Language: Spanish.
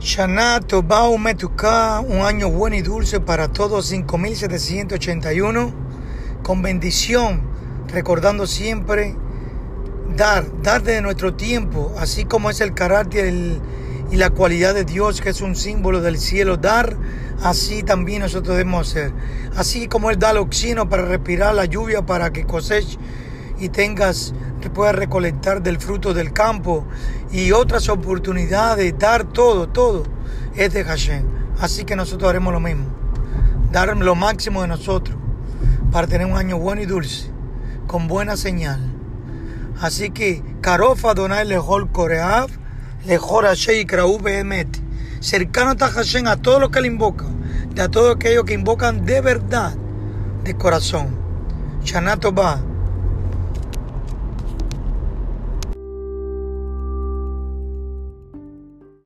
Shana Tobá Umetuká, un año bueno y dulce para todos, 5781, con bendición, recordando siempre dar, dar de nuestro tiempo, así como es el carácter y la cualidad de Dios, que es un símbolo del cielo, dar, así también nosotros debemos hacer. Así como Él da el oxígeno para respirar, la lluvia para que coseche y tengas, puedas recolectar del fruto del campo y otras oportunidades, dar todo, todo, es de Hashem. Así que nosotros haremos lo mismo, dar lo máximo de nosotros para tener un año bueno y dulce, con buena señal. Así que, Karofa Donai Lejol Koreav, Lejol Hashem y Behemet, cercano a Hashem a todos los que le invocan, de a todos aquellos que invocan de verdad, de corazón. Shanato